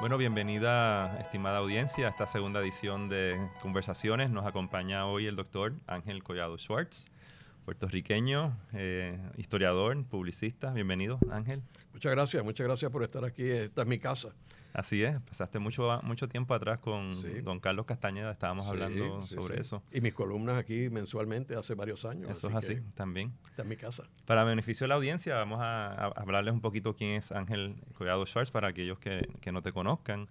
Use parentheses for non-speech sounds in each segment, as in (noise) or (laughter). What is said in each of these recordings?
Bueno, bienvenida, estimada audiencia, a esta segunda edición de Conversaciones. Nos acompaña hoy el doctor Ángel Collado Schwartz, puertorriqueño, eh, historiador, publicista. Bienvenido, Ángel. Muchas gracias, muchas gracias por estar aquí. Esta es mi casa. Así es, pasaste mucho, mucho tiempo atrás con don Carlos Castañeda, estábamos hablando sobre eso. Y mis columnas aquí mensualmente hace varios años. Eso es así, también. Esta es mi casa. Para beneficio de la audiencia, vamos a, hablarles un poquito quién es Ángel Collado Schwartz para aquellos que, que no te conozcan.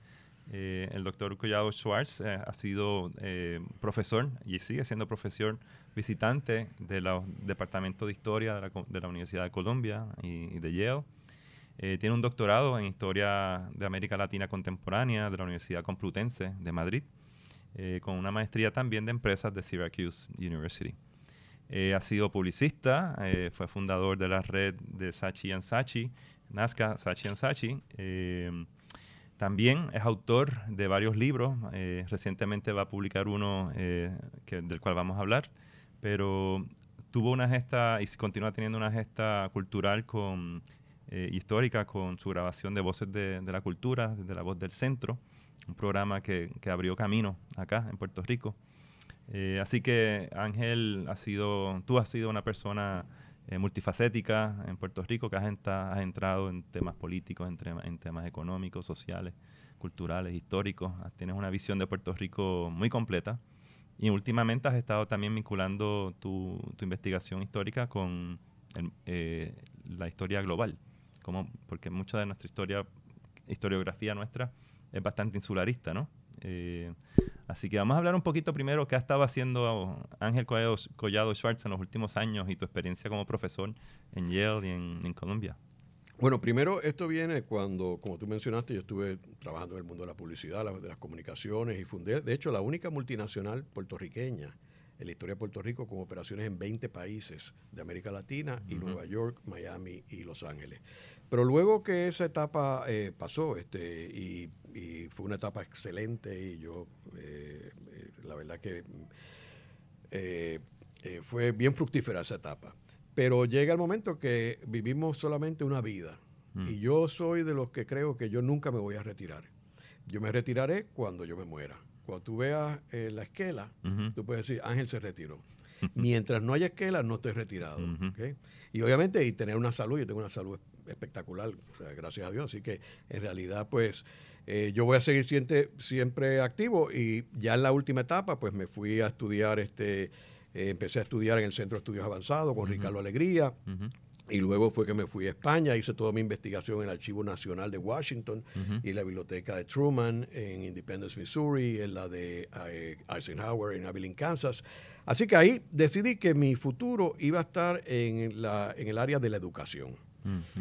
Eh, el doctor Collado Schwartz eh, ha sido eh, profesor y sigue siendo profesor visitante del Departamento de Historia de la, Universidad de Columbia y, de Yale. Tiene un doctorado en Historia de América Latina Contemporánea de la Universidad Complutense de Madrid, con una maestría también de empresas de Syracuse University. Ha sido publicista, fue fundador de la red de Sachi and Sachi, Nazca Sachi and Sachi. También es autor de varios libros. recientemente va a publicar uno del cual vamos a hablar, pero tuvo una gesta y continúa teniendo una gesta cultural con eh, histórica con su grabación de Voces de, la Cultura, de la Voz del Centro, un programa que, que abrió camino acá en Puerto Rico. Eh, así que Ángel, ha sido, tú has sido una persona eh, multifacética en Puerto Rico que has, entrado en temas políticos, en, temas económicos, sociales, culturales, históricos. Tienes una visión de Puerto Rico muy completa. Y últimamente has estado también vinculando tu, investigación histórica con la historia global porque mucha de nuestra historia, historiografía nuestra es bastante insularista, ¿no? Eh, así que vamos a hablar un poquito primero qué ha estado haciendo Ángel Collado, Collado, Schwartz en los últimos años y tu experiencia como profesor en Yale y en, Colombia. Bueno, primero esto viene cuando, como tú mencionaste, yo estuve trabajando en el mundo de la publicidad, de las comunicaciones y fundé, de hecho, la única multinacional puertorriqueña en la historia de Puerto Rico con operaciones en 20 países de América Latina y Nueva York, Miami y Los Ángeles. Pero luego que esa etapa eh, pasó, este, y, fue una etapa excelente, y yo, eh, eh, la verdad que fue bien fructífera esa etapa. Pero llega el momento que vivimos solamente una vida. Mm. Y yo soy de los que creo que yo nunca me voy a retirar. Yo me retiraré cuando yo me muera. Cuando tú veas la esquela, tú puedes decir, Ángel se retiró. (laughs) Mientras no haya esquela, no estoy retirado. Y obviamente, y tener una salud, yo tengo una salud espectacular, gracias a Dios. Así que en realidad, pues eh, yo voy a seguir siempre, siempre activo y ya en la última etapa, pues me fui a estudiar, este, eh, empecé a estudiar en el Centro de Estudios Avanzados con Ricardo Alegría. Y luego fue que me fui a España, hice toda mi investigación en el Archivo Nacional de Washington y la Biblioteca de Truman en Independence, Missouri, en la de eh, Eisenhower en Abilene, Kansas. Así que ahí decidí que mi futuro iba a estar en, la, en el área de la educación.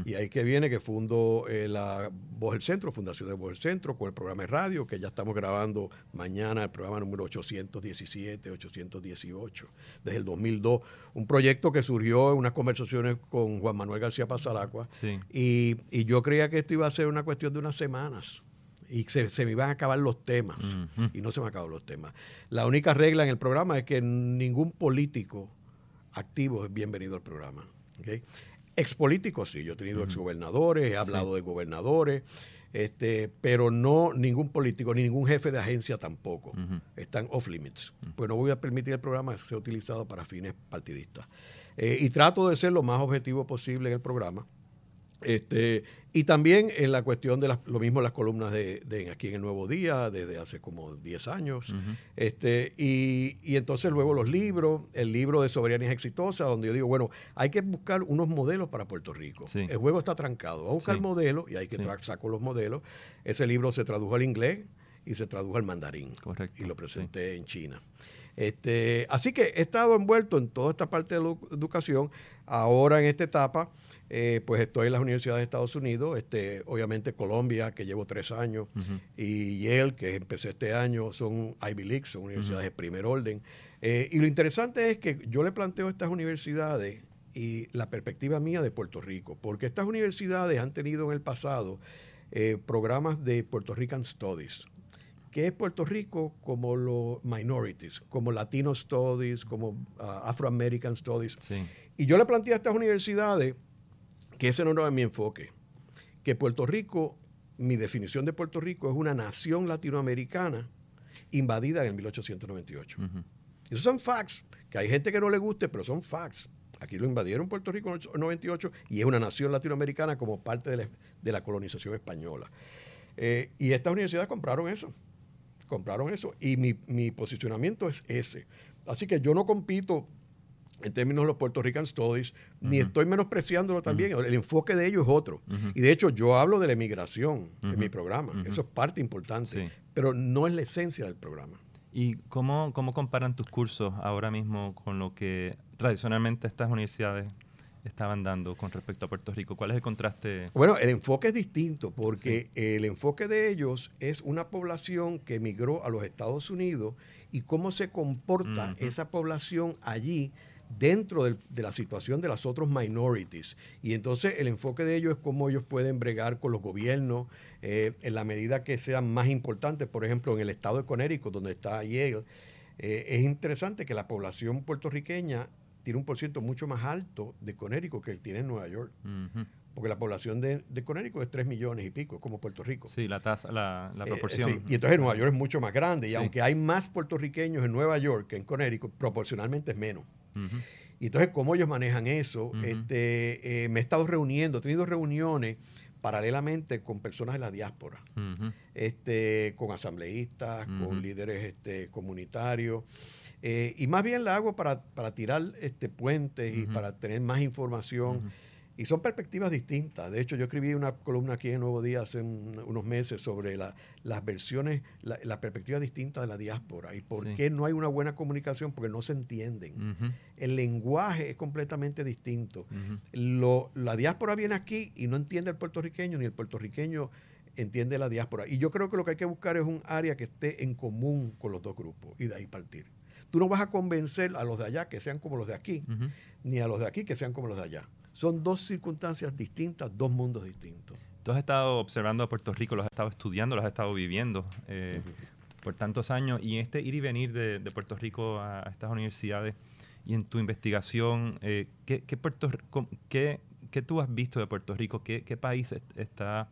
Y ahí que viene que fundo eh, la Voz del Centro, Fundación de Voz del Centro, con el programa de radio, que ya estamos grabando mañana el programa número 817, 818, desde el 2002. Un proyecto que surgió en unas conversaciones con Juan Manuel García Pasalacua. Y, y, yo creía que esto iba a ser una cuestión de unas semanas. Y se, se me iban a acabar los temas. Y no se me acabaron los temas. La única regla en el programa es que ningún político activo es bienvenido al programa. ¿okay? Expolíticos, sí, yo he tenido exgobernadores, he hablado de gobernadores, este, pero no ningún político, ni ningún jefe de agencia tampoco. Están off limits. Pues no voy a permitir el programa sea utilizado para fines partidistas. Eh, y trato de ser lo más objetivo posible en el programa. Este, y también en la cuestión de lo mismo las columnas de, aquí en el Nuevo Día, desde hace como 10 años. este, y, y, entonces luego los libros, el libro de Soberanía Exitosa, donde yo digo, bueno, hay que buscar unos modelos para Puerto Rico. El juego está trancado. Vamos a buscar modelos y hay que sacar los modelos. Ese libro se tradujo al inglés y se tradujo al mandarín. Correcto. Y lo presenté en China. Este, así que he estado envuelto en toda esta parte de la educación. Ahora en esta etapa eh, pues estoy en las universidades de Estados Unidos, este, obviamente Colombia, que llevo tres años, y Yale, que empecé este año, son Ivy League, son universidades de primer orden. Eh, y lo interesante es que yo le planteo a estas universidades y la perspectiva mía de Puerto Rico, porque estas universidades han tenido en el pasado eh, programas de Puerto Rican Studies, que es Puerto Rico como los minorities, como Latino Studies, como uh, Afro American Studies. Y yo le planteé a estas universidades que ese no era mi enfoque, que Puerto Rico mi definición de Puerto Rico es una nación latinoamericana invadida en el 1898. Esos son facts, que hay gente que no le guste, pero son facts. Aquí lo invadieron Puerto Rico en el 98 y es una nación latinoamericana como parte de la, colonización española. Eh, y estas universidades compraron eso, compraron eso. Y mi, posicionamiento es ese. Así que yo no compito en términos de los Puerto Rican Studies, ni estoy menospreciándolo también. El enfoque de ellos es otro. Y de hecho, yo hablo de la emigración en mi programa. Eso es parte importante, pero no es la esencia del programa. ¿Y cómo, cómo comparan tus cursos ahora mismo con lo que tradicionalmente estas universidades estaban dando con respecto a Puerto Rico? ¿Cuál es el contraste? Bueno, el enfoque es distinto porque el enfoque de ellos es una población que emigró a los Estados Unidos y cómo se comporta esa población allí dentro de la situación de las otras minorities. Y entonces el enfoque de ellos es cómo ellos pueden bregar con los gobiernos eh, en la medida que sean más importantes. Por ejemplo, en el estado de Connecticut, donde está Yale, eh, es interesante que la población puertorriqueña tiene un porcentaje mucho más alto de Connecticut que el tiene en Nueva York. Porque la población de, de, Connecticut es 3 millones y pico, como Puerto Rico. Sí, la tasa, la, la eh, proporción. Y entonces Nueva York es mucho más grande. Y aunque hay más puertorriqueños en Nueva York que en Connecticut, proporcionalmente es menos. Y entonces, ¿cómo ellos manejan eso? este, eh, me he estado reuniendo, he tenido reuniones paralelamente con personas de la diáspora, este, con asambleístas, con líderes este, comunitarios. Eh, y más bien la hago para, para tirar este, puentes y para tener más información y son perspectivas distintas. De hecho, yo escribí una columna aquí en Nuevo Día hace unos meses sobre las versiones, la, perspectiva distinta de la diáspora y por qué no hay una buena comunicación, porque no se entienden. El lenguaje es completamente distinto. la diáspora viene aquí y no entiende el puertorriqueño, ni el puertorriqueño entiende la diáspora. Y yo creo que lo que hay que buscar es un área que esté en común con los dos grupos y de ahí partir. Tú no vas a convencer a los de allá que sean como los de aquí, ni a los de aquí que sean como los de allá. Son dos circunstancias distintas, dos mundos distintos. Tú has estado observando a Puerto Rico, lo has estado estudiando, lo has estado viviendo eh, por tantos años y este ir y venir de, Puerto Rico a, estas universidades y en tu investigación, eh, ¿qué, Puerto, qué, qué, tú has visto de Puerto Rico? ¿Qué, qué país está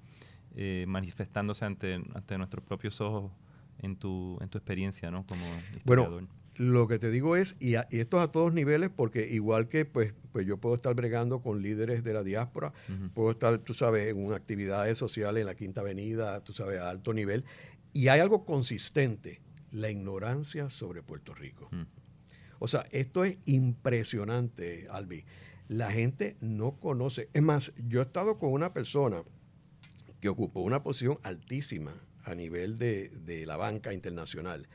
eh, manifestándose ante, ante nuestros propios ojos en tu, en tu experiencia ¿no? como historiador? Bueno, lo que te digo es, y, esto es a todos niveles, porque igual que pues, pues yo puedo estar bregando con líderes de la diáspora, puedo estar, tú sabes, en actividades sociales en la Quinta Avenida, tú sabes, a alto nivel, y hay algo consistente, la ignorancia sobre Puerto Rico. O sea, esto es impresionante, Albi. La gente no conoce. Es más, yo he estado con una persona que ocupó una posición altísima a nivel de, de la banca internacional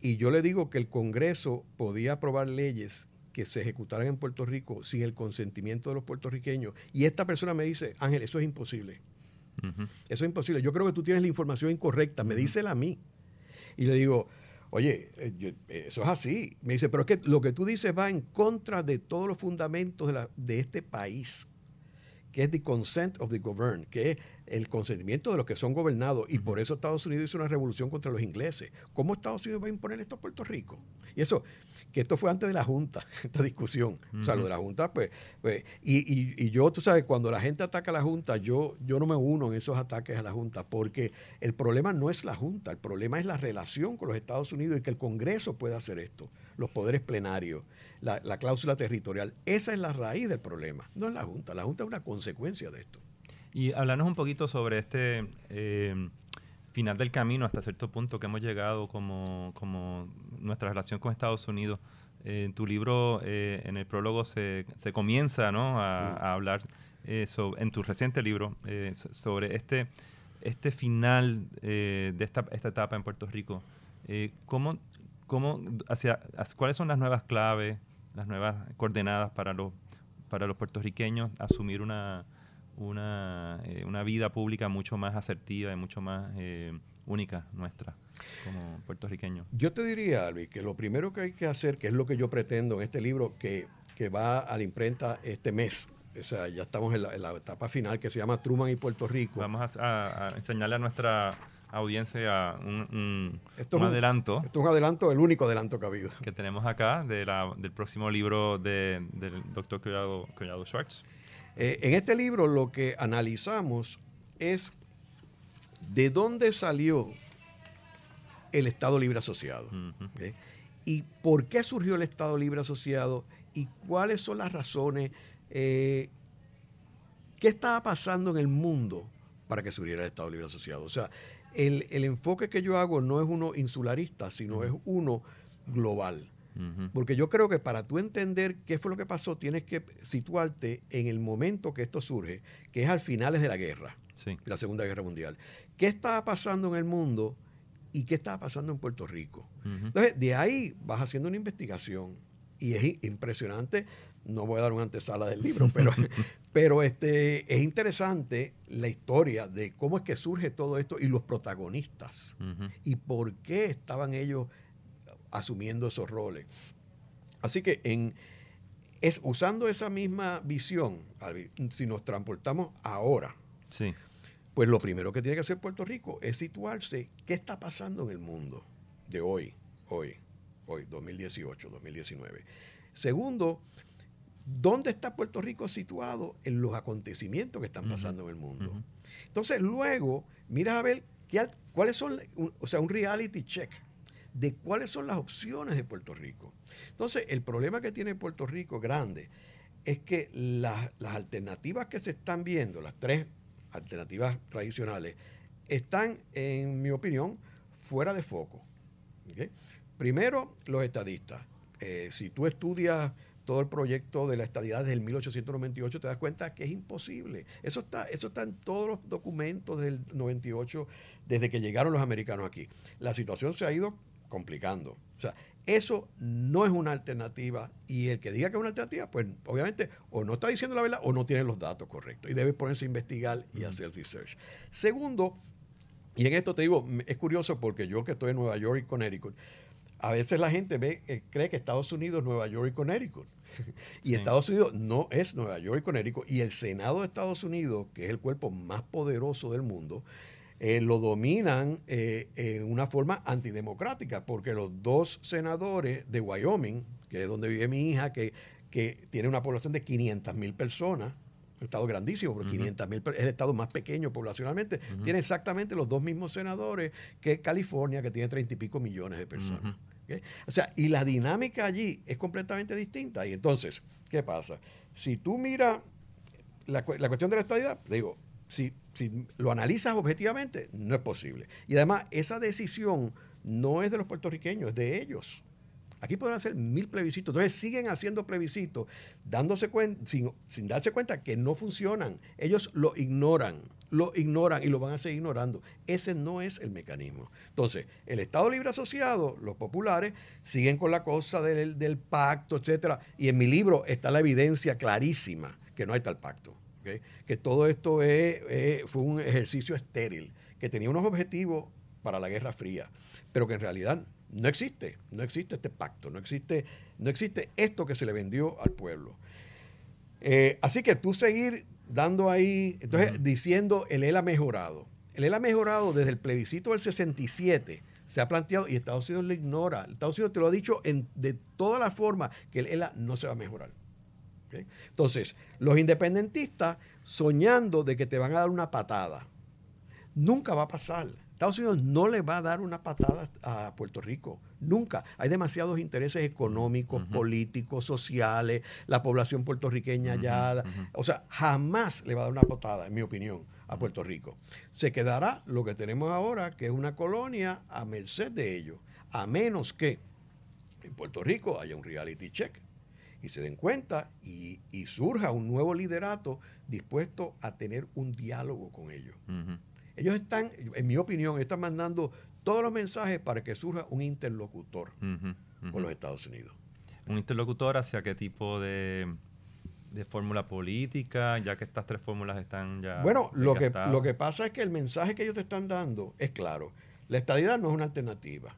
y yo le digo que el Congreso podía aprobar leyes que se ejecutaran en Puerto Rico sin el consentimiento de los puertorriqueños. Y esta persona me dice, Ángel, eso es imposible. Eso es imposible. Yo creo que tú tienes la información incorrecta. Me dice a mí. Y le digo, oye, eh, eso es así. Me dice, pero es que lo que tú dices va en contra de todos los fundamentos de, la, de este país que es the consent of the governed, que es el consentimiento de los que son gobernados. Y por eso Estados Unidos hizo una revolución contra los ingleses. ¿Cómo Estados Unidos va a imponer esto a Puerto Rico? Y eso, que esto fue antes de la Junta, (laughs) esta discusión. O sea, lo de la Junta, pues, pues y, y, yo, tú sabes, cuando la gente ataca a la Junta, yo, yo no me uno en esos ataques a la Junta, porque el problema no es la Junta, el problema es la relación con los Estados Unidos y que el Congreso pueda hacer esto, los poderes plenarios, la, la cláusula territorial. Esa es la raíz del problema, no es la Junta. La Junta es una consecuencia de esto. Y hablarnos un poquito sobre este eh, final del camino hasta cierto punto que hemos llegado como, como nuestra relación con Estados Unidos. Eh, en tu libro, eh, en el prólogo, se, se comienza ¿no? a, mm. hablar, sobre, en tu reciente libro, sobre este, este final de esta, esta, etapa en Puerto Rico. ¿cómo, cómo, hacia, ¿Cuáles son las nuevas claves, las nuevas coordenadas para los, para los puertorriqueños asumir una, una, eh, una vida pública mucho más asertiva y mucho más eh, única nuestra como puertorriqueños. Yo te diría, Albi, que lo primero que hay que hacer, que es lo que yo pretendo en este libro que, que va a la imprenta este mes, o sea, ya estamos en la, etapa final que se llama Truman y Puerto Rico. Vamos a, enseñarle a nuestra audiencia un, un, adelanto. Esto es un adelanto, el único adelanto que ha habido. Que tenemos acá de la, del próximo libro de, del doctor Collado, Collado Schwartz. Eh, en este libro lo que analizamos es ¿De dónde salió el Estado Libre Asociado? ¿Y por qué surgió el Estado Libre Asociado? ¿Y cuáles son las razones? Eh, ¿Qué estaba pasando en el mundo para que surgiera el Estado Libre Asociado? O sea, el, enfoque que yo hago no es uno insularista, sino es uno global. Porque yo creo que para tú entender qué fue lo que pasó, tienes que situarte en el momento que esto surge, que es al finales de la guerra, la Segunda Guerra Mundial. ¿Qué estaba pasando en el mundo y qué estaba pasando en Puerto Rico? Entonces, de ahí vas haciendo una investigación y es impresionante. No voy a dar una antesala del libro, (laughs) pero, pero este, es interesante la historia de cómo es que surge todo esto y los protagonistas y por qué estaban ellos asumiendo esos roles. Así que en, es, usando esa misma visión, si nos transportamos ahora, sí. pues lo primero que tiene que hacer Puerto Rico es situarse qué está pasando en el mundo de hoy, hoy, hoy, 2018, 2019. Segundo, ¿dónde está Puerto Rico situado en los acontecimientos que están pasando en el mundo? Entonces, luego, mira a ver qué, cuáles son, o sea, un reality check de cuáles son las opciones de Puerto Rico. Entonces, el problema que tiene Puerto Rico grande es que las, alternativas que se están viendo, las tres alternativas tradicionales, están, en mi opinión, fuera de foco. Primero, los estadistas. Eh, si tú estudias todo el proyecto de la estadidad desde el 1898, te das cuenta que es imposible. Eso está, eso está en todos los documentos del 98, desde que llegaron los americanos aquí. La situación se ha ido complicando. O sea, eso no es una alternativa y el que diga que es una alternativa, pues obviamente o no está diciendo la verdad o no tiene los datos correctos y debe ponerse a investigar y hacer research. Segundo, y en esto te digo, es curioso porque yo que estoy en Nueva York y Connecticut, a veces la gente ve, eh, cree que Estados Unidos es Nueva York y Connecticut. (laughs) y Estados Unidos no es Nueva York y Connecticut. Y el Senado de Estados Unidos, que es el cuerpo más poderoso del mundo, eh, lo dominan eh, en una forma antidemocrática, porque los dos senadores de Wyoming, que es donde vive mi hija, que, que tiene una población de 500 mil personas, un estado grandísimo, pero 500 mil es el estado más pequeño poblacionalmente, tiene exactamente los dos mismos senadores que California, que tiene 30 y pico millones de personas. O sea, y la dinámica allí es completamente distinta. Y entonces, ¿qué pasa? Si tú miras la, la cuestión de la estadidad, digo, si, lo analizas objetivamente, no es posible. Y además, esa decisión no es de los puertorriqueños, es de ellos. Aquí podrán hacer mil plebiscitos. Entonces siguen haciendo plebiscitos dándose sin, sin, darse cuenta que no funcionan. Ellos lo ignoran, lo ignoran y lo van a seguir ignorando. Ese no es el mecanismo. Entonces, el Estado Libre Asociado, los populares, siguen con la cosa del, del pacto, etcétera. Y en mi libro está la evidencia clarísima que no hay tal pacto que todo esto fue un ejercicio estéril, que tenía unos objetivos para la Guerra Fría, pero que en realidad no existe, no existe este pacto, no existe, no existe esto que se le vendió al pueblo. Eh, así que tú seguir dando ahí, entonces diciendo el EL ha mejorado. El EL ha mejorado desde el plebiscito del 67, se ha planteado y Estados Unidos lo ignora. Estados Unidos te lo ha dicho de toda la forma que el ELA no se va a mejorar. Entonces, los independentistas soñando de que te van a dar una patada, nunca va a pasar. Estados Unidos no le va a dar una patada a Puerto Rico, nunca. Hay demasiados intereses económicos, políticos, sociales, la población puertorriqueña ya, o sea, jamás le va a dar una patada, en mi opinión, a Puerto Rico. Se quedará lo que tenemos ahora, que es una colonia a merced de ellos, a menos que en Puerto Rico haya un reality check y se den cuenta y, surja un nuevo liderato dispuesto a tener un diálogo con ellos. Ellos están, en mi opinión, están mandando todos los mensajes para que surja un interlocutor con los Estados Unidos. ¿Un interlocutor hacia qué tipo de, fórmula política, ya que estas tres fórmulas están ya... Bueno, lo que, lo que pasa es que el mensaje que ellos te están dando es claro. La estadidad no es una alternativa.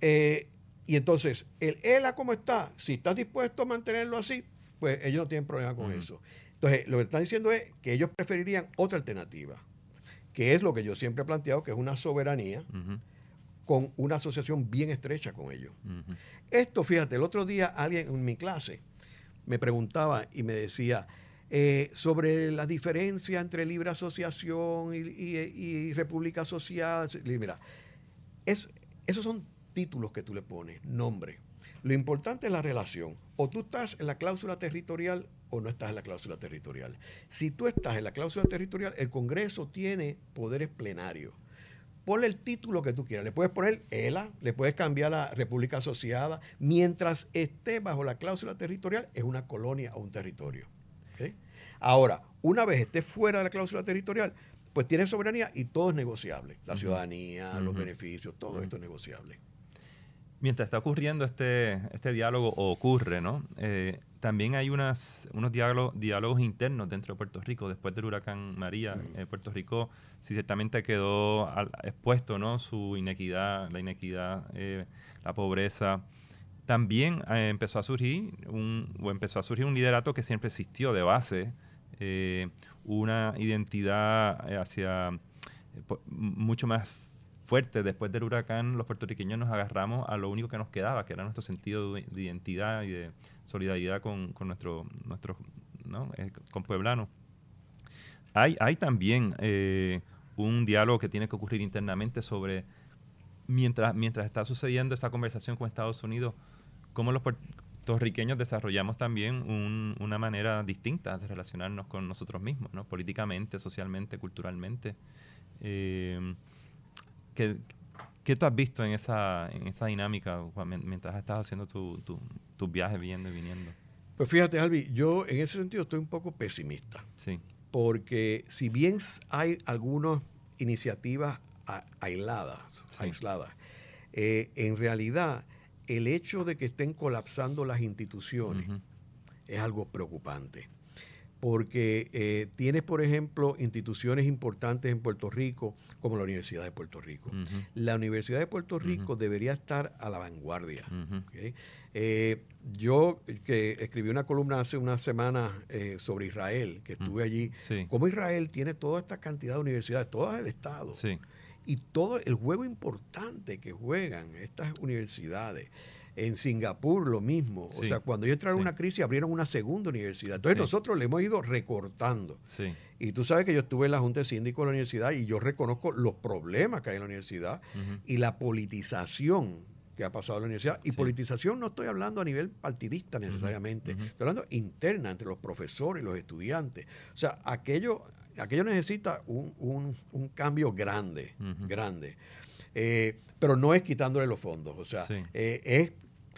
Eh, y entonces, el ELA como está, si estás dispuesto a mantenerlo así, pues ellos no tienen problema con eso. Entonces, lo que están diciendo es que ellos preferirían otra alternativa, que es lo que yo siempre he planteado, que es una soberanía con una asociación bien estrecha con ellos. Esto, fíjate, el otro día alguien en mi clase me preguntaba y me decía, eh, sobre la diferencia entre libre asociación y, república asociada. Mira, esos son títulos que tú le pones, nombre. Lo importante es la relación. O tú estás en la cláusula territorial o no estás en la cláusula territorial. Si tú estás en la cláusula territorial, el Congreso tiene poderes plenarios. Ponle el título que tú quieras. Le puedes poner ELA, le puedes cambiar a República Asociada. Mientras esté bajo la cláusula territorial, es una colonia o un territorio. Ahora, una vez esté fuera de la cláusula territorial, pues tiene soberanía y todo es negociable. La ciudadanía, los beneficios, todo esto es negociable. Mientras está ocurriendo este, este diálogo, o ocurre, ¿no? Eh, también hay unas, unos diálogos, diálogos internos dentro de Puerto Rico. Después del huracán María, eh, Puerto Rico sí, ciertamente quedó expuesto, ¿no? Su inequidad, la inequidad, eh, la pobreza. También empezó a surgir un, o empezó a surgir un liderato que siempre existió de base, una identidad hacia mucho más fuerte. Después del huracán, los puertorriqueños nos agarramos a lo único que nos quedaba, que era nuestro sentido de, identidad y de solidaridad con, nuestro, nuestro ¿no? Eh, con pueblanos. Hay, hay también eh, un diálogo que tiene que ocurrir internamente sobre, mientras, mientras está sucediendo esa conversación con Estados Unidos, cómo los puertorriqueños desarrollamos también una manera distinta de relacionarnos con nosotros mismos, ¿no? políticamente, socialmente, culturalmente. Eh, ¿Qué, ¿Qué, tú has visto en esa, en esa dinámica mientras estás haciendo tus tu, tu viajes, viendo y viniendo? Pues fíjate, Albi, yo en ese sentido estoy un poco pesimista. Sí. Porque si bien hay algunas iniciativas aisladas, aisladas eh, en realidad el hecho de que estén colapsando las instituciones es algo preocupante porque eh, tienes, por ejemplo, instituciones importantes en Puerto Rico, como la Universidad de Puerto Rico. La Universidad de Puerto Rico debería estar a la vanguardia. Eh, yo que escribí una columna hace una semana eh, sobre Israel, que estuve allí, cómo Israel tiene toda esta cantidad de universidades, todo el Estado. Y todo el juego importante que juegan estas universidades. En Singapur lo mismo. o sea, cuando ellos entraron en una crisis abrieron una segunda universidad. Entonces nosotros le hemos ido recortando. Y tú sabes que yo estuve en la Junta de Síndicos de la universidad y yo reconozco los problemas que hay en la universidad y la politización que ha pasado en la universidad. Y politización no estoy hablando a nivel partidista necesariamente, estoy hablando interna entre los profesores y los estudiantes. O sea, aquello, aquello necesita un, cambio grande, grande. Eh, pero no es quitándole los fondos, o sea, eh, es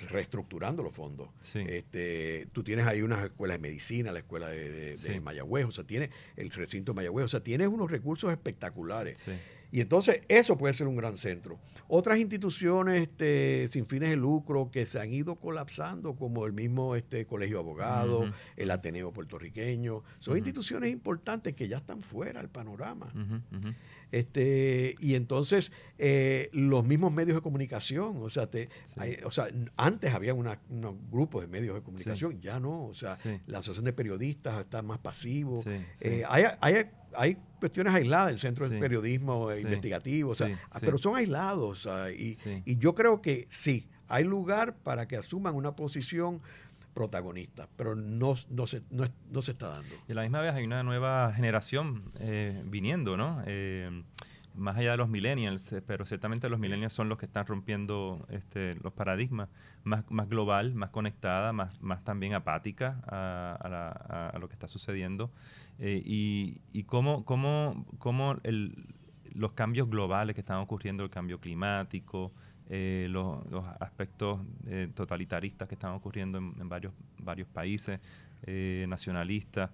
reestructurando los fondos. Este, tú tienes ahí unas escuelas de medicina, la escuela de, Mayagüez, o sea, tienes el recinto de Mayagüez, o sea, tienes unos recursos espectaculares. Y entonces eso puede ser un gran centro. Otras instituciones este, sin fines de lucro que se han ido colapsando, como el mismo este, Colegio de Abogados, el Ateneo puertorriqueño, son instituciones importantes que ya están fuera del panorama. Este, y entonces eh, los mismos medios de comunicación, o sea, te, o sea antes había unos grupos de medios de comunicación, ya no, o sea, la asociación de periodistas está más pasivo. Eh, hay, hay, hay, cuestiones aisladas, el centro de periodismo investigativo, o sea, pero son aislados. y, y yo creo que sí, hay lugar para que asuman una posición protagonista, pero no, no, se, no, se está dando. Y a la misma vez hay una nueva generación eh, viniendo, ¿no? Eh, más allá de los millennials, eh, pero ciertamente los millennials son los que están rompiendo este, los paradigmas, más, más global, más conectada, más, más también apática a, a, lo que está sucediendo. y, y cómo, cómo, cómo el, los cambios globales que están ocurriendo, el cambio climático, eh, los, aspectos eh, totalitaristas que están ocurriendo en, varios, varios países eh, nacionalistas.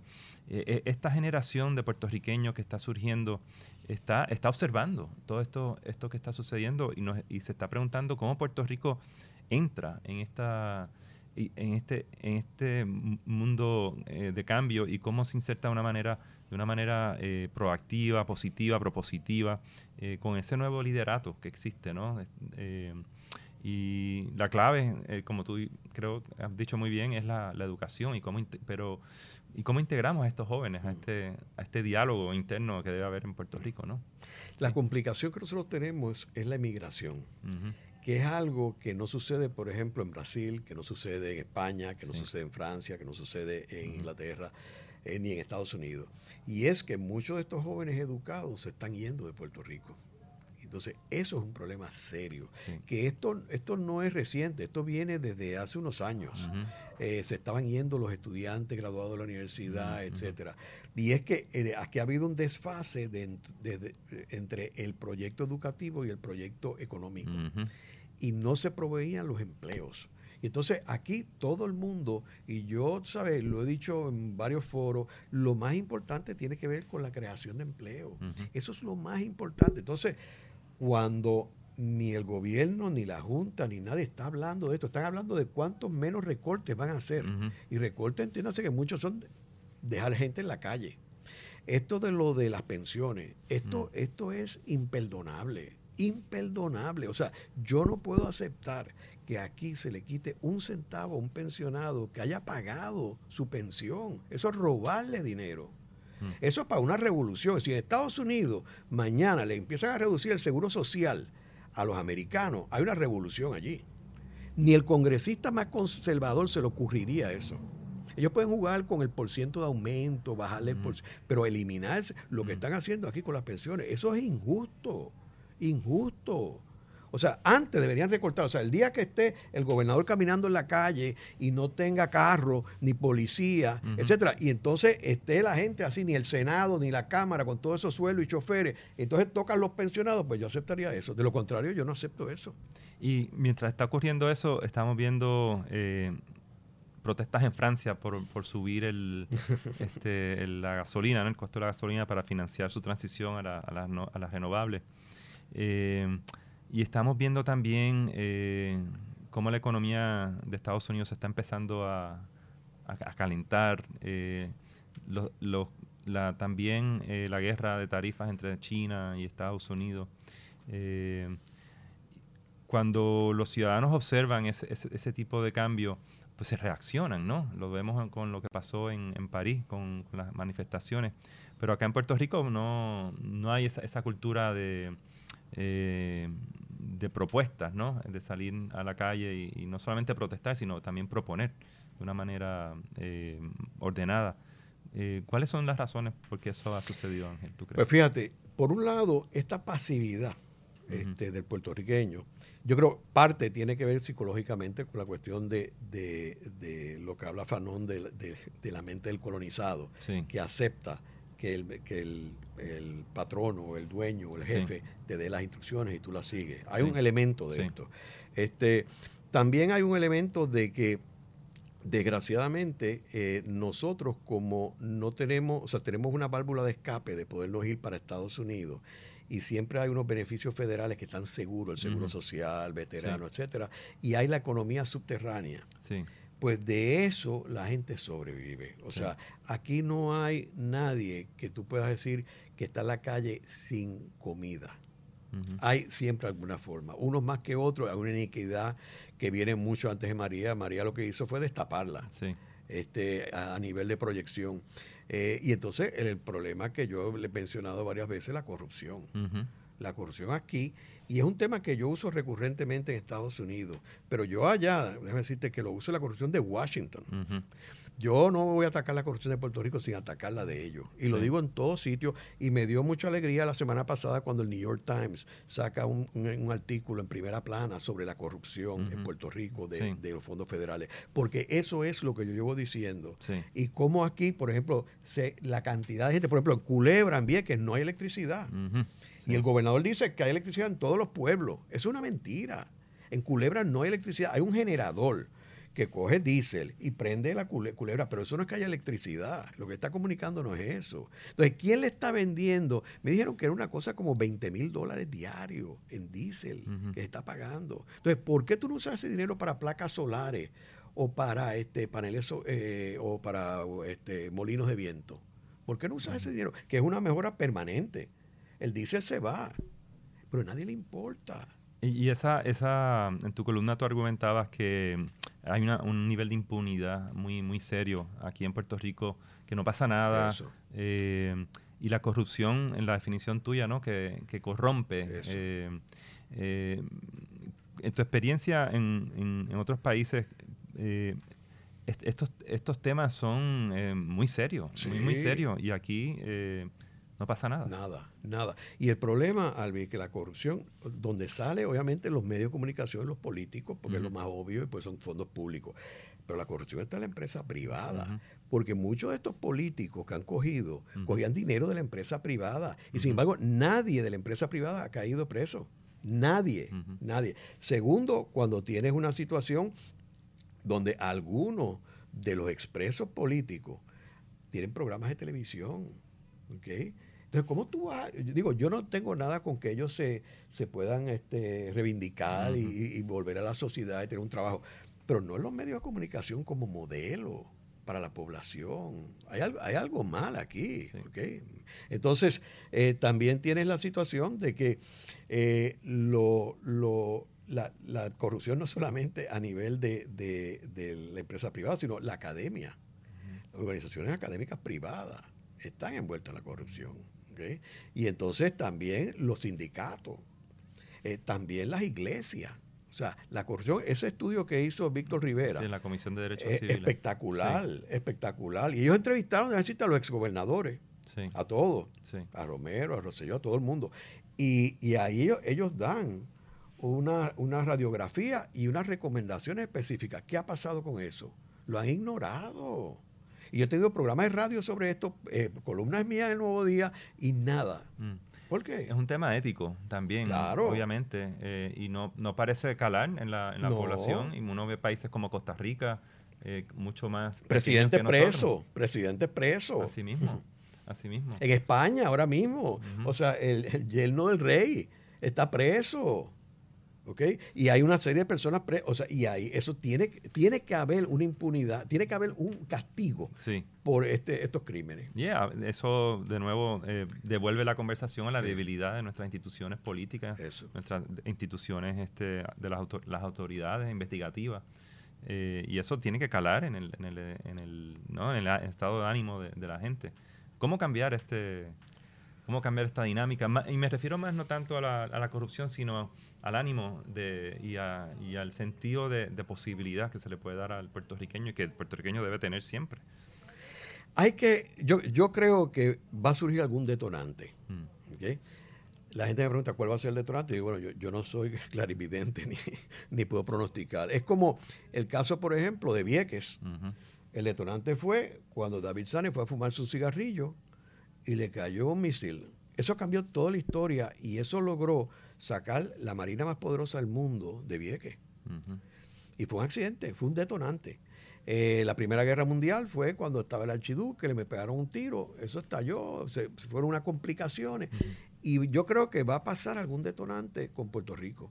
esta generación de puertorriqueños que está surgiendo está, está observando todo esto, esto que está sucediendo y, se está preguntando cómo Puerto Rico entra en esta en este, en este mundo de cambio y cómo se inserta de una manera, de una manera proactiva, positiva, propositiva, eh, con ese nuevo liderato que existe, ¿no? Eh, y la clave, eh, como tú creo has dicho muy bien, es la, educación y cómo, pero, y cómo integramos a estos jóvenes a este, a este diálogo interno que debe haber en Puerto Rico, ¿no? La complicación que nosotros tenemos es la emigración. que es algo que no sucede, por ejemplo, en Brasil, que no sucede en España, que no sucede en Francia, que no sucede en Inglaterra. eh, ni en Estados Unidos. Y es que muchos de estos jóvenes educados se están yendo de Puerto Rico. Entonces, eso es un problema serio. Que esto, esto no es reciente, esto viene desde hace unos años. Eh, se estaban yendo los estudiantes graduados de la universidad, etcétera. Y es que eh, aquí ha habido un desfase entre el proyecto educativo y el proyecto económico. Y no se proveían los empleos. Entonces aquí todo el mundo, y yo, ¿sabes? Lo he dicho en varios foros, lo más importante tiene que ver con la creación de empleo. Eso es lo más importante. Entonces, cuando ni el gobierno, ni la Junta, ni nadie está hablando de esto. Están hablando de cuántos menos recortes van a hacer. Y recortes, entiéndase que muchos son dejar gente en la calle. Esto de lo de las pensiones, esto, esto es imperdonable. Imperdonable. O sea, yo no puedo aceptar que aquí se le quite un centavo a un pensionado que haya pagado su pensión. Eso es robarle dinero. Eso es para una revolución. Si en Estados Unidos mañana le empiezan a reducir el seguro social a los americanos, hay una revolución allí. Ni el congresista más conservador se le ocurriría eso. Ellos pueden jugar con el porciento de aumento, bajarle el porciento, pero eliminarse lo que están haciendo aquí con las pensiones, eso es injusto, injusto. O sea, antes deberían recortar. O sea, el día que esté el gobernador caminando en la calle y no tenga carro, ni policía, etcétera, y entonces esté la gente así, ni el Senado, ni la Cámara, con todos esos sueldos y choferes, entonces tocan los pensionados, pues yo aceptaría eso. De lo contrario, yo no acepto eso. Y mientras está ocurriendo eso, estamos viendo eh, protestas en Francia por, subir el, (laughs) este, la gasolina, el costo de la gasolina para financiar su transición a, a las renovables. Eh, y estamos viendo también eh, cómo la economía de Estados Unidos está empezando a, calentar. Eh, también eh, la guerra de tarifas entre China y Estados Unidos. cuando los ciudadanos observan ese, tipo de cambio, pues se reaccionan, ¿no? Lo vemos con lo que pasó en, París, con, las manifestaciones. Pero acá en Puerto Rico no, no hay esa, esa cultura de eh, de propuestas, ¿no? De salir a la calle y, no solamente protestar, sino también proponer de una manera eh, ordenada. Eh, ¿Cuáles son las razones por qué eso ha sucedido, Ángel? Pues fíjate, por un lado, esta pasividad este, del puertorriqueño, yo creo parte tiene que ver psicológicamente con la cuestión de, lo que habla Fanón de, la mente del colonizado, que acepta que el, que el, el patrono o el dueño o el jefe te dé las instrucciones y tú las sigues. Hay un elemento de esto. Este, también hay un elemento de que desgraciadamente eh, nosotros como no tenemos, o sea, tenemos una válvula de escape de podernos ir para Estados Unidos y siempre hay unos beneficios federales que están seguros, el seguro social, veterano, etcétera, y hay la economía subterránea. Sí pues de eso la gente sobrevive. O sea, aquí no hay nadie que tú puedas decir que está en la calle sin comida. Hay siempre alguna forma, unos más que otros, hay una iniquidad que viene mucho antes de María. María lo que hizo fue destaparla este, a, nivel de proyección. Eh, y entonces el, problema que yo le he mencionado varias veces, la corrupción. La corrupción aquí y es un tema que yo uso recurrentemente en Estados Unidos, pero yo allá, déjame decirte que lo uso en la corrupción de Washington. Yo no voy a atacar la corrupción de Puerto Rico sin atacar la de ellos. Y lo digo en todos sitios. Y me dio mucha alegría la semana pasada cuando el New York Times saca un, artículo en primera plana sobre la corrupción en Puerto Rico de, los fondos federales. Porque eso es lo que yo llevo diciendo. Y como aquí, por ejemplo, se, la cantidad de gente, por ejemplo, en Culebra, en Vieques, no hay electricidad. Y el gobernador dice que hay electricidad en todos los pueblos. Es una mentira. En Culebra no hay electricidad, hay un generador que coge diésel y prende la culebra, pero eso no es que haya electricidad. Lo que está comunicando no es eso. Entonces, ¿quién le está vendiendo? Me dijeron que era una cosa como 20 mil dólares diarios en diésel que se está pagando. Entonces, ¿por qué tú no usas ese dinero para placas solares o para este paneles eh, o para este, molinos de viento? ¿Por qué no usas ese dinero? Que es una mejora permanente el diésel se va, pero a nadie le importa. Y, esa, esa, en tu columna tú argumentabas que hay un nivel de impunidad muy, muy serio aquí en Puerto Rico, que no pasa nada. Eh, y la corrupción, en la definición tuya, ¿no? Que, corrompe. Eh, eh, en tu experiencia en, en, otros países, estos, estos temas son muy serios, muy, muy serios. Y aquí eh, no pasa nada. Nada, nada. Y el problema, Albi, que la corrupción, donde sale obviamente los medios de comunicación, los políticos, porque es lo más obvio y pues son fondos públicos. Pero la corrupción está en la empresa privada. Porque muchos de estos políticos que han cogido, cogían dinero de la empresa privada. Y sin embargo, nadie de la empresa privada ha caído preso. Nadie, nadie. Segundo, cuando tienes una situación donde algunos de los expresos políticos tienen programas de televisión. Entonces, ¿cómo tú vas? Yo digo, yo no tengo nada con que ellos se, se puedan este, reivindicar y, volver a la sociedad y tener un trabajo, pero no en los medios de comunicación como modelo para la población. Hay algo, hay algo mal aquí. Entonces, eh, también tienes la situación de que eh, lo, lo, la, la, corrupción no solamente a nivel de, de, la empresa privada, sino la academia. Organizaciones académicas privadas están envueltas en la corrupción. Y entonces también los sindicatos, eh, también las iglesias. O sea, la corrupción, ese estudio que hizo Víctor Rivera. Sí, la Comisión de Derechos Civiles. Espectacular, espectacular. Y ellos entrevistaron a los exgobernadores. A todos. A Romero, a Rosselló, a todo el mundo. Y, y ahí ellos, ellos dan una, una radiografía y unas recomendaciones específicas. ¿Qué ha pasado con eso? Lo han ignorado. Y yo he tenido programas de radio sobre esto, eh, columnas mías del Nuevo Día y nada. Mm. ¿Por qué? Es un tema ético también, obviamente, eh, y no, no parece calar en la, en la población. Y uno ve países como Costa Rica, eh, mucho más... Presidente preso, presidente preso. Así mismo, así mismo. En España ahora mismo, o sea, el, el yerno del rey está preso. Y hay una serie de personas, o sea, y ahí eso tiene, tiene que haber una impunidad, tiene que haber un castigo por este, estos crímenes. Yeah, eso de nuevo eh, devuelve la conversación a la debilidad de nuestras instituciones políticas, nuestras instituciones este, de las, las autoridades investigativas. Eh, y eso tiene que calar en el, en el, en el, ¿no? en el estado de ánimo de, la gente. ¿Cómo cambiar este, cómo cambiar esta dinámica? Y me refiero más no tanto a la, a la corrupción, sino al ánimo de, y, al sentido de, posibilidad que se le puede dar al puertorriqueño y que el puertorriqueño debe tener siempre. Hay que, yo, yo creo que va a surgir algún detonante. Mm. La gente me pregunta cuál va a ser el detonante. Y digo, bueno, yo, no soy (laughs) clarividente ni, ni, puedo pronosticar. Es como el caso, por ejemplo, de Vieques. El detonante fue cuando David Sane fue a fumar su cigarrillo y le cayó un misil. Eso cambió toda la historia y eso logró sacar la marina más poderosa del mundo de Vieques. Y fue un accidente, fue un detonante. Eh, la Primera Guerra Mundial fue cuando estaba el archiduque, le me pegaron un tiro, eso estalló, se, fueron unas complicaciones. Y yo creo que va a pasar algún detonante con Puerto Rico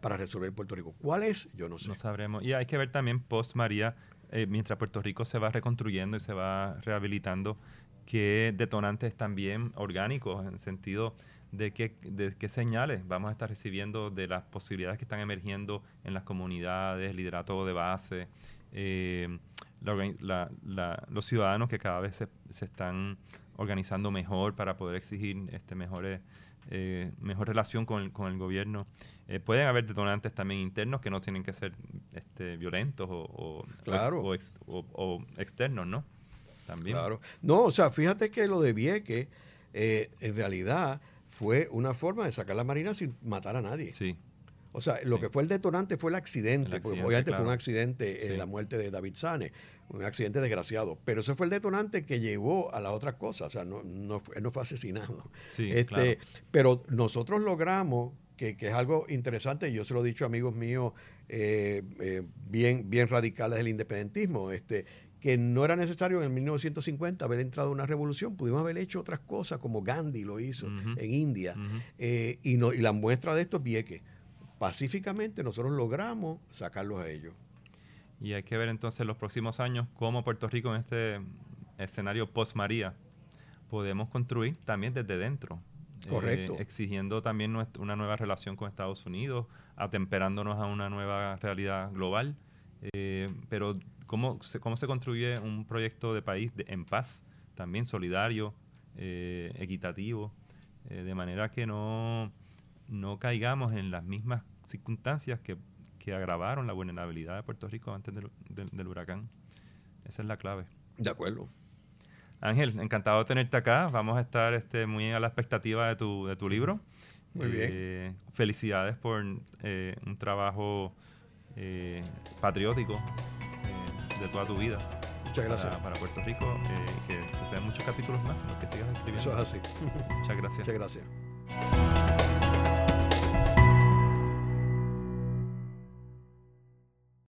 para resolver Puerto Rico. ¿Cuál es? Yo no sé. No sabremos. Y hay que ver también post María, eh, mientras Puerto Rico se va reconstruyendo y se va rehabilitando, qué detonantes también orgánicos, en sentido de qué, de qué señales vamos a estar recibiendo de las posibilidades que están emergiendo en las comunidades, liderato de base, eh, los ciudadanos que cada vez se, se, están organizando mejor para poder exigir este mejores eh, mejor relación con el, con el gobierno. Eh, pueden haber detonantes también internos que no tienen que ser este, violentos o, o, externos, ¿no? También. Claro. No, o sea, fíjate que lo de Vieque, en realidad, fue una forma de sacar la Marina sin matar a nadie. Sí. O sea, lo que fue el detonante fue el accidente, porque obviamente fue un accidente, eh, la muerte de David Sane, un accidente desgraciado, pero ese fue el detonante que llevó a las otras cosas, o sea, no, no, él no fue asesinado. Sí, este, Pero nosotros logramos, que, que, es algo interesante, y yo se lo he dicho a amigos míos eh, eh, bien, bien radicales del independentismo, este, que no era necesario en el 1950 haber entrado a una revolución, pudimos haber hecho otras cosas como Gandhi lo hizo en India, eh, y, no, y la muestra de esto es que pacíficamente nosotros logramos sacarlos a ellos. Y hay que ver entonces los próximos años cómo Puerto Rico en este escenario post-María podemos construir también desde dentro. Correcto. Eh, exigiendo también una nueva relación con Estados Unidos, atemperándonos a una nueva realidad global, eh, pero cómo se, cómo se construye un proyecto de país en paz, también solidario, eh, equitativo, eh, de manera que no, no caigamos en las mismas circunstancias que, agravaron la vulnerabilidad de Puerto Rico antes del, huracán. Esa es la clave. De acuerdo. Ángel, encantado de tenerte acá. Vamos a estar este, muy a la expectativa de tu, de tu libro. Muy bien. Felicidades por un trabajo patriótico de toda tu vida. Muchas gracias. Para, Puerto Rico, eh, que, que sean muchos capítulos más, los que sigas escribiendo. Eso es así. Muchas gracias. Muchas gracias.